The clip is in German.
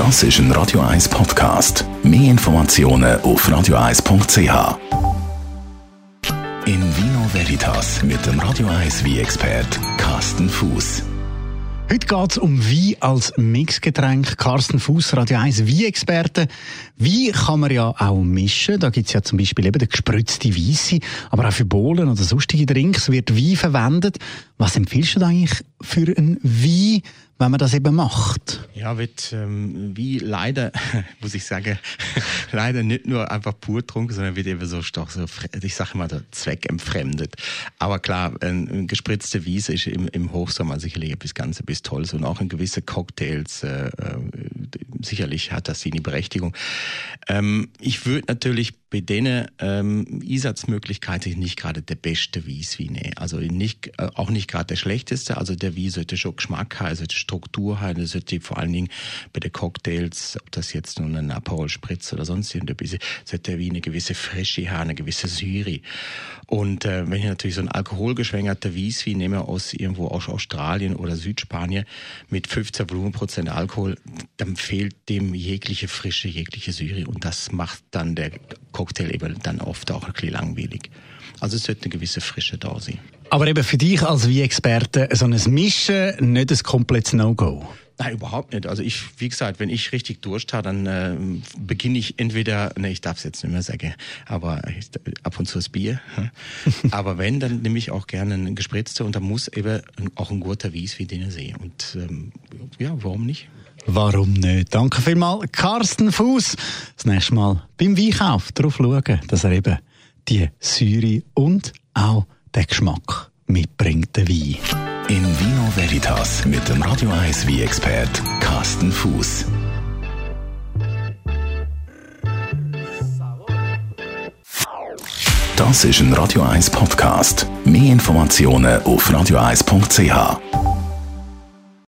Das ist ein Radio 1 Podcast. Mehr Informationen auf radio1.ch. In Vino Veritas mit dem Radio 1 wie expert Carsten Fuß. Heute geht es um Wein als Mixgetränk. Carsten Fuß, Radio 1 Wein-Experte. Wein kann man ja auch mischen. Da gibt es ja zum Beispiel eben den gespritzte Weisse. Aber auch für Bohlen oder sonstige Drinks wird Wein verwendet. Was empfiehlst du eigentlich für einen Wein, wenn man das eben macht? Ja, wird ähm, wie leider, muss ich sagen, leider nicht nur einfach pur trunken, sondern wird eben so stark, so, ich sage mal, der Zweck entfremdet. Aber klar, ein, ein gespritzte Wiese ist im, im Hochsommer sicherlich etwas ganz etwas Tolles und auch in gewisse Cocktails äh, äh sicherlich hat das seine Berechtigung. Ähm, ich würde natürlich bei denen ähm, Einsatzmöglichkeiten nicht gerade der beste nehmen. Also nicht, äh, auch nicht gerade der schlechteste. Also der Wies sollte schon Geschmack haben, sollte Struktur haben, sollte vor allen Dingen bei den Cocktails, ob das jetzt nun ein Aperol Spritz oder sonst irgendetwas, sollte der Wein eine gewisse Frische haben, eine gewisse Syri. Und äh, wenn ich natürlich so ein alkoholgeschwängerter Wieswein nehme aus irgendwo aus Australien oder Südspanien mit 15 Volumenprozent Alkohol, dann fehlt dem jegliche Frische, jegliche Syri. Und das macht dann der Cocktail eben dann oft auch ein bisschen langweilig. Also es sollte eine gewisse Frische da sein. Aber eben für dich als Wie-Experte so ein Mischen nicht ein komplettes No-Go? Nein, überhaupt nicht. Also ich, wie gesagt, wenn ich richtig Durst habe, dann äh, beginne ich entweder, ne, ich darf es jetzt nicht mehr sagen, aber ich, ab und zu das Bier. aber wenn, dann nehme ich auch gerne einen gespritzte und da muss eben auch ein guter Wies wie den sehe. Und ähm, ja, warum nicht? Warum nicht? Danke vielmals, Carsten Fuß. Das nächste Mal beim Weinkauf darauf schauen, dass er eben die Säure und auch den Geschmack mitbringt, der Wein. Veritas mit dem Radio 1 Wein-Expert Carsten Fuß. Das ist ein Radio 1 Podcast. Mehr Informationen auf radio1.ch.